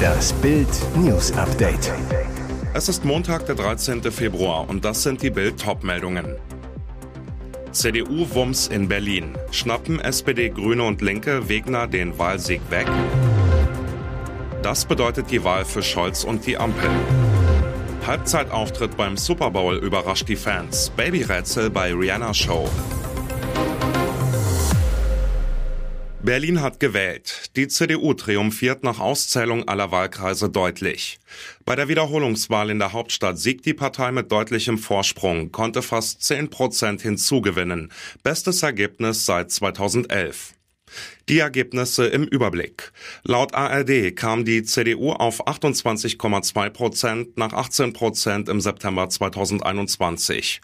Das Bild News Update. Es ist Montag, der 13. Februar und das sind die Bild Topmeldungen. CDU-Wumms in Berlin. Schnappen SPD, Grüne und Linke Wegner den Wahlsieg weg? Das bedeutet die Wahl für Scholz und die Ampel. Halbzeitauftritt beim Super Bowl überrascht die Fans. Babyrätsel bei Rihanna Show. Berlin hat gewählt. Die CDU triumphiert nach Auszählung aller Wahlkreise deutlich. Bei der Wiederholungswahl in der Hauptstadt siegt die Partei mit deutlichem Vorsprung, konnte fast 10 Prozent hinzugewinnen. Bestes Ergebnis seit 2011. Die Ergebnisse im Überblick. Laut ARD kam die CDU auf 28,2 Prozent nach 18 Prozent im September 2021.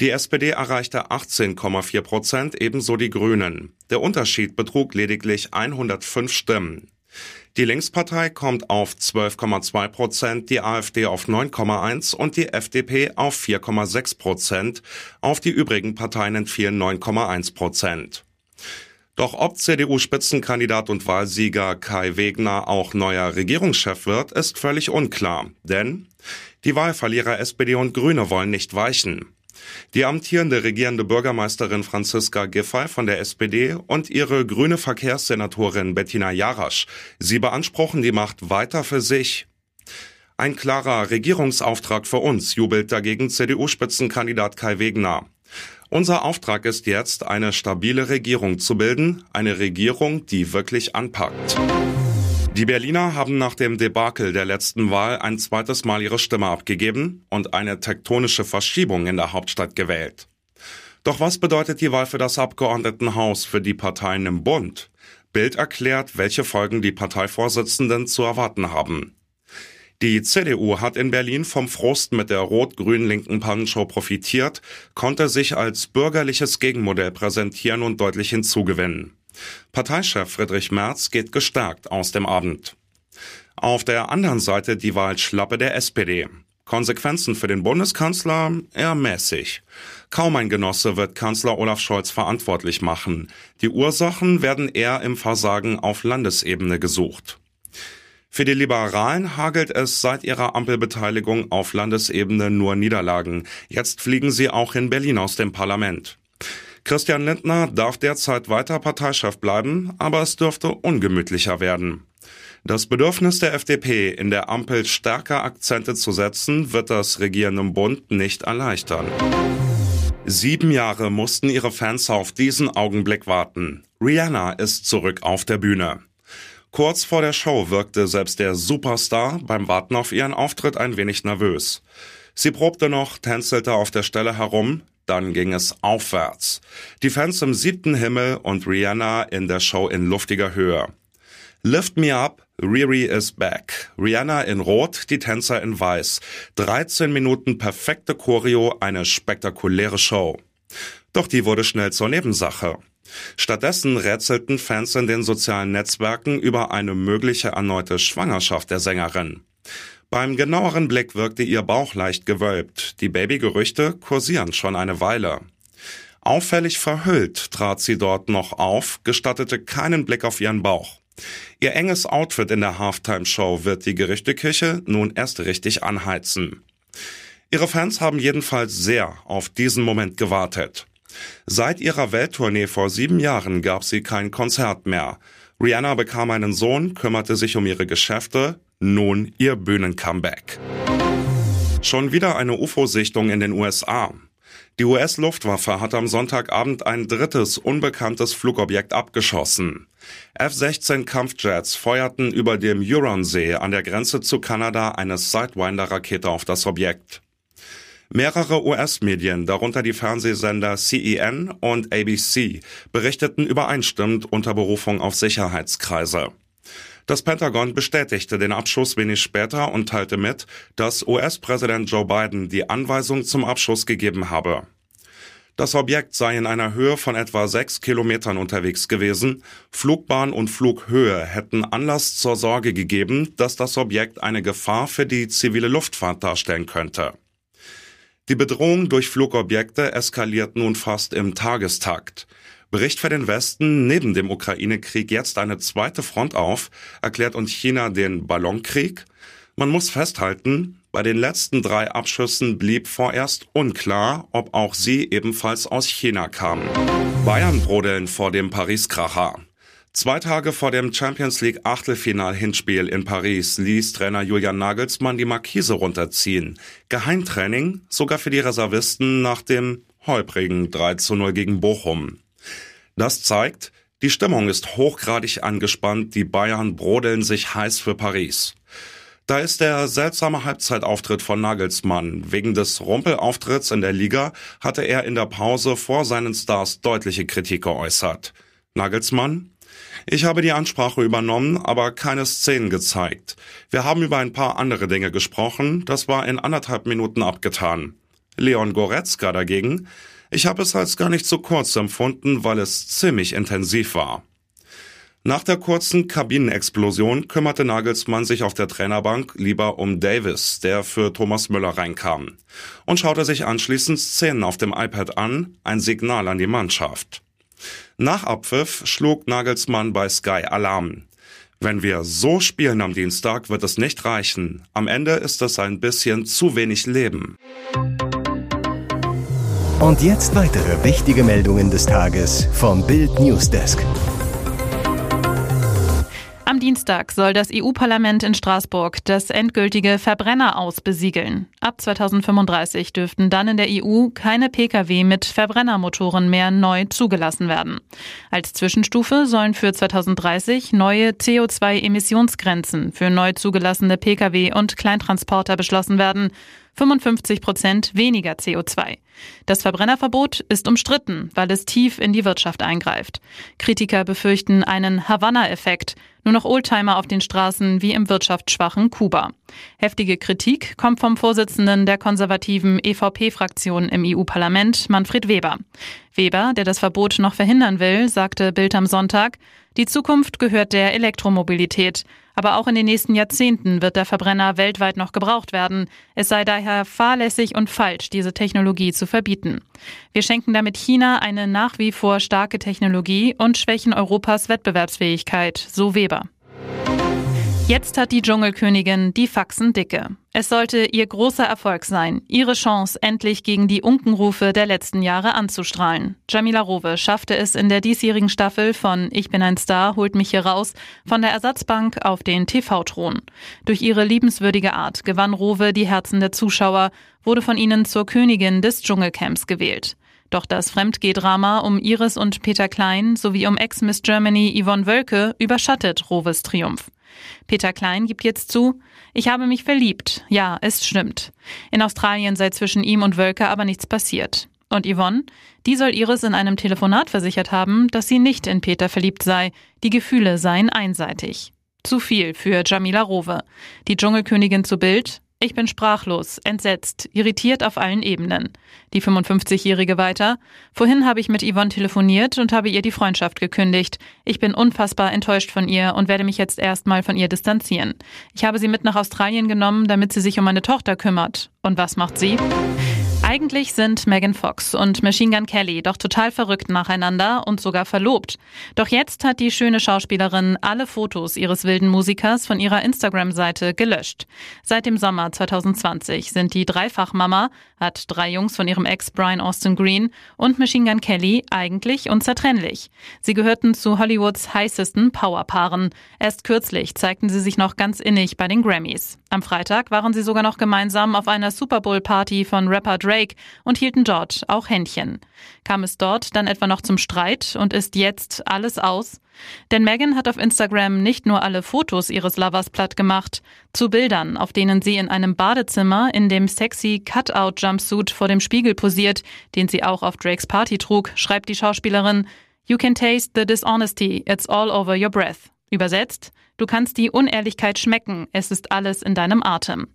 Die SPD erreichte 18,4 Prozent, ebenso die Grünen. Der Unterschied betrug lediglich 105 Stimmen. Die Linkspartei kommt auf 12,2 Prozent, die AfD auf 9,1 und die FDP auf 4,6 Prozent. Auf die übrigen Parteien entfielen 9,1 Prozent. Doch ob CDU-Spitzenkandidat und Wahlsieger Kai Wegner auch neuer Regierungschef wird, ist völlig unklar. Denn die Wahlverlierer SPD und Grüne wollen nicht weichen. Die amtierende regierende Bürgermeisterin Franziska Giffey von der SPD und ihre grüne Verkehrssenatorin Bettina Jarasch, sie beanspruchen die Macht weiter für sich. Ein klarer Regierungsauftrag für uns, jubelt dagegen CDU-Spitzenkandidat Kai Wegner. Unser Auftrag ist jetzt, eine stabile Regierung zu bilden, eine Regierung, die wirklich anpackt. Die Berliner haben nach dem Debakel der letzten Wahl ein zweites Mal ihre Stimme abgegeben und eine tektonische Verschiebung in der Hauptstadt gewählt. Doch was bedeutet die Wahl für das Abgeordnetenhaus für die Parteien im Bund? Bild erklärt, welche Folgen die Parteivorsitzenden zu erwarten haben. Die CDU hat in Berlin vom Frust mit der rot-grün-linken Pannenshow profitiert, konnte sich als bürgerliches Gegenmodell präsentieren und deutlich hinzugewinnen. Parteichef Friedrich Merz geht gestärkt aus dem Abend. Auf der anderen Seite die Wahlschlappe der SPD. Konsequenzen für den Bundeskanzler eher mäßig. Kaum ein Genosse wird Kanzler Olaf Scholz verantwortlich machen. Die Ursachen werden eher im Versagen auf Landesebene gesucht. Für die Liberalen hagelt es seit ihrer Ampelbeteiligung auf Landesebene nur Niederlagen. Jetzt fliegen sie auch in Berlin aus dem Parlament. Christian Lindner darf derzeit weiter Parteichef bleiben, aber es dürfte ungemütlicher werden. Das Bedürfnis der FDP, in der Ampel stärker Akzente zu setzen, wird das regierende Bund nicht erleichtern. Sieben Jahre mussten ihre Fans auf diesen Augenblick warten. Rihanna ist zurück auf der Bühne. Kurz vor der Show wirkte selbst der Superstar beim Warten auf ihren Auftritt ein wenig nervös. Sie probte noch, tänzelte auf der Stelle herum, dann ging es aufwärts. Die Fans im siebten Himmel und Rihanna in der Show in luftiger Höhe. Lift Me Up, Riri is back. Rihanna in Rot, die Tänzer in Weiß. 13 Minuten perfekte Choreo, eine spektakuläre Show. Doch die wurde schnell zur Nebensache. Stattdessen rätselten Fans in den sozialen Netzwerken über eine mögliche erneute Schwangerschaft der Sängerin. Beim genaueren Blick wirkte ihr Bauch leicht gewölbt. Die Babygerüchte kursieren schon eine Weile. Auffällig verhüllt trat sie dort noch auf, gestattete keinen Blick auf ihren Bauch. Ihr enges Outfit in der Halftime-Show wird die Gerüchteküche nun erst richtig anheizen. Ihre Fans haben jedenfalls sehr auf diesen Moment gewartet. Seit ihrer Welttournee vor sieben Jahren gab sie kein Konzert mehr. Rihanna bekam einen Sohn, kümmerte sich um ihre Geschäfte, nun ihr Bühnencomeback. Schon wieder eine UFO-Sichtung in den USA. Die US-Luftwaffe hat am Sonntagabend ein drittes unbekanntes Flugobjekt abgeschossen. F-16 Kampfjets feuerten über dem Huronsee an der Grenze zu Kanada eine Sidewinder-Rakete auf das Objekt. Mehrere US-Medien, darunter die Fernsehsender CEN und ABC, berichteten übereinstimmend unter Berufung auf Sicherheitskreise. Das Pentagon bestätigte den Abschuss wenig später und teilte mit, dass US-Präsident Joe Biden die Anweisung zum Abschuss gegeben habe. Das Objekt sei in einer Höhe von etwa sechs Kilometern unterwegs gewesen. Flugbahn und Flughöhe hätten Anlass zur Sorge gegeben, dass das Objekt eine Gefahr für die zivile Luftfahrt darstellen könnte. Die Bedrohung durch Flugobjekte eskaliert nun fast im Tagestakt. Bricht für den Westen neben dem Ukraine-Krieg jetzt eine zweite Front auf, erklärt uns China den Ballonkrieg? Man muss festhalten, bei den letzten drei Abschüssen blieb vorerst unklar, ob auch sie ebenfalls aus China kamen. Bayern brodeln vor dem Paris-Kracher. Zwei Tage vor dem Champions League Achtelfinal-Hinspiel in Paris ließ Trainer Julian Nagelsmann die Markise runterziehen. Geheimtraining sogar für die Reservisten nach dem holprigen 3 zu 0 gegen Bochum. Das zeigt, die Stimmung ist hochgradig angespannt, die Bayern brodeln sich heiß für Paris. Da ist der seltsame Halbzeitauftritt von Nagelsmann. Wegen des Rumpelauftritts in der Liga hatte er in der Pause vor seinen Stars deutliche Kritik geäußert. Nagelsmann? Ich habe die Ansprache übernommen, aber keine Szenen gezeigt. Wir haben über ein paar andere Dinge gesprochen, das war in anderthalb Minuten abgetan. Leon Goretzka dagegen, ich habe es als gar nicht so kurz empfunden, weil es ziemlich intensiv war. Nach der kurzen Kabinenexplosion kümmerte Nagelsmann sich auf der Trainerbank lieber um Davis, der für Thomas Müller reinkam, und schaute sich anschließend Szenen auf dem iPad an, ein Signal an die Mannschaft. Nach Abpfiff schlug Nagelsmann bei Sky Alarm. Wenn wir so spielen am Dienstag, wird es nicht reichen. Am Ende ist es ein bisschen zu wenig Leben. Und jetzt weitere wichtige Meldungen des Tages vom Bild Newsdesk. Am Dienstag soll das EU-Parlament in Straßburg das endgültige Verbrenner besiegeln. Ab 2035 dürften dann in der EU keine Pkw mit Verbrennermotoren mehr neu zugelassen werden. Als Zwischenstufe sollen für 2030 neue CO2-Emissionsgrenzen für neu zugelassene Pkw und Kleintransporter beschlossen werden. 55 Prozent weniger CO2. Das Verbrennerverbot ist umstritten, weil es tief in die Wirtschaft eingreift. Kritiker befürchten einen Havanna-Effekt, nur noch Oldtimer auf den Straßen wie im wirtschaftsschwachen Kuba. Heftige Kritik kommt vom Vorsitzenden der konservativen EVP-Fraktion im EU-Parlament, Manfred Weber. Weber, der das Verbot noch verhindern will, sagte Bild am Sonntag, die Zukunft gehört der Elektromobilität. Aber auch in den nächsten Jahrzehnten wird der Verbrenner weltweit noch gebraucht werden. Es sei daher fahrlässig und falsch, diese Technologie zu verbieten. Wir schenken damit China eine nach wie vor starke Technologie und schwächen Europas Wettbewerbsfähigkeit, so Weber. Jetzt hat die Dschungelkönigin die Faxen dicke. Es sollte ihr großer Erfolg sein, ihre Chance, endlich gegen die Unkenrufe der letzten Jahre anzustrahlen. Jamila Rowe schaffte es in der diesjährigen Staffel von Ich bin ein Star, holt mich hier raus, von der Ersatzbank auf den TV-Thron. Durch ihre liebenswürdige Art gewann Rowe die Herzen der Zuschauer, wurde von ihnen zur Königin des Dschungelcamps gewählt. Doch das Fremdgehdrama um Iris und Peter Klein sowie um Ex-Miss Germany Yvonne Wölke überschattet Roves Triumph. Peter Klein gibt jetzt zu, ich habe mich verliebt. Ja, es stimmt. In Australien sei zwischen ihm und Wölke aber nichts passiert. Und Yvonne, die soll Iris in einem Telefonat versichert haben, dass sie nicht in Peter verliebt sei. Die Gefühle seien einseitig. Zu viel für Jamila Rowe. Die Dschungelkönigin zu Bild. Ich bin sprachlos, entsetzt, irritiert auf allen Ebenen. Die 55-Jährige weiter. Vorhin habe ich mit Yvonne telefoniert und habe ihr die Freundschaft gekündigt. Ich bin unfassbar enttäuscht von ihr und werde mich jetzt erstmal von ihr distanzieren. Ich habe sie mit nach Australien genommen, damit sie sich um meine Tochter kümmert. Und was macht sie? Eigentlich sind Megan Fox und Machine Gun Kelly doch total verrückt nacheinander und sogar verlobt. Doch jetzt hat die schöne Schauspielerin alle Fotos ihres wilden Musikers von ihrer Instagram-Seite gelöscht. Seit dem Sommer 2020 sind die Dreifachmama, hat drei Jungs von ihrem Ex Brian Austin Green und Machine Gun Kelly eigentlich unzertrennlich. Sie gehörten zu Hollywoods heißesten Powerpaaren. Erst kürzlich zeigten sie sich noch ganz innig bei den Grammys. Am Freitag waren sie sogar noch gemeinsam auf einer Super Bowl Party von Rapper Drake und hielten dort auch Händchen. Kam es dort dann etwa noch zum Streit und ist jetzt alles aus? Denn Megan hat auf Instagram nicht nur alle Fotos ihres Lovers platt gemacht, zu Bildern, auf denen sie in einem Badezimmer in dem sexy Cutout-Jumpsuit vor dem Spiegel posiert, den sie auch auf Drakes Party trug, schreibt die Schauspielerin, You can taste the dishonesty, it's all over your breath. Übersetzt, du kannst die Unehrlichkeit schmecken, es ist alles in deinem Atem.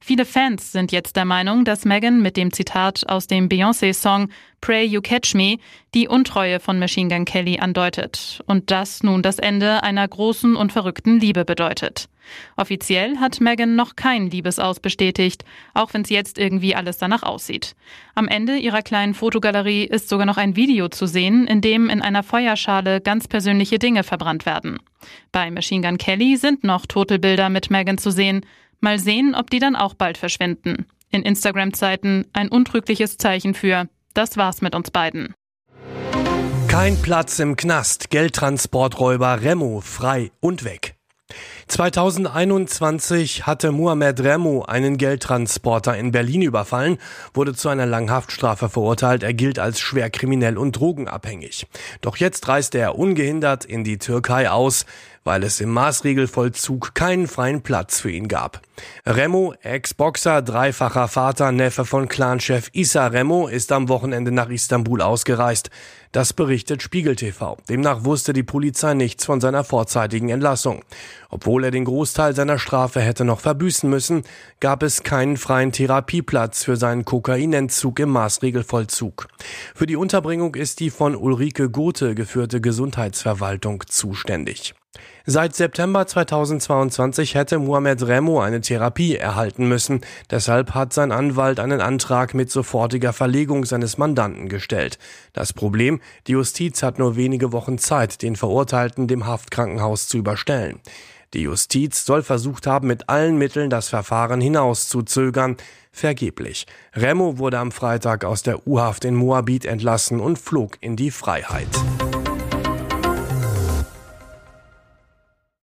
Viele Fans sind jetzt der Meinung, dass Megan mit dem Zitat aus dem Beyoncé-Song Pray You Catch Me die Untreue von Machine Gun Kelly andeutet und das nun das Ende einer großen und verrückten Liebe bedeutet. Offiziell hat Megan noch kein Liebesaus bestätigt, auch wenn es jetzt irgendwie alles danach aussieht. Am Ende ihrer kleinen Fotogalerie ist sogar noch ein Video zu sehen, in dem in einer Feuerschale ganz persönliche Dinge verbrannt werden. Bei Machine Gun Kelly sind noch Totelbilder mit Megan zu sehen. Mal sehen, ob die dann auch bald verschwinden. In Instagram-Zeiten ein untrügliches Zeichen für das war's mit uns beiden. Kein Platz im Knast. Geldtransporträuber Remo frei und weg. 2021 hatte Mohamed Remo einen Geldtransporter in Berlin überfallen, wurde zu einer langen Haftstrafe verurteilt. Er gilt als schwer kriminell und drogenabhängig. Doch jetzt reiste er ungehindert in die Türkei aus weil es im Maßregelvollzug keinen freien Platz für ihn gab. Remo, Ex-Boxer, dreifacher Vater, Neffe von Clanchef Issa Remo, ist am Wochenende nach Istanbul ausgereist. Das berichtet Spiegel TV. Demnach wusste die Polizei nichts von seiner vorzeitigen Entlassung. Obwohl er den Großteil seiner Strafe hätte noch verbüßen müssen, gab es keinen freien Therapieplatz für seinen Kokainentzug im Maßregelvollzug. Für die Unterbringung ist die von Ulrike Gothe geführte Gesundheitsverwaltung zuständig. Seit September 2022 hätte Mohamed Remo eine Therapie erhalten müssen. Deshalb hat sein Anwalt einen Antrag mit sofortiger Verlegung seines Mandanten gestellt. Das Problem, die Justiz hat nur wenige Wochen Zeit, den Verurteilten dem Haftkrankenhaus zu überstellen. Die Justiz soll versucht haben, mit allen Mitteln das Verfahren hinauszuzögern. Vergeblich. Remo wurde am Freitag aus der U-Haft in Moabit entlassen und flog in die Freiheit.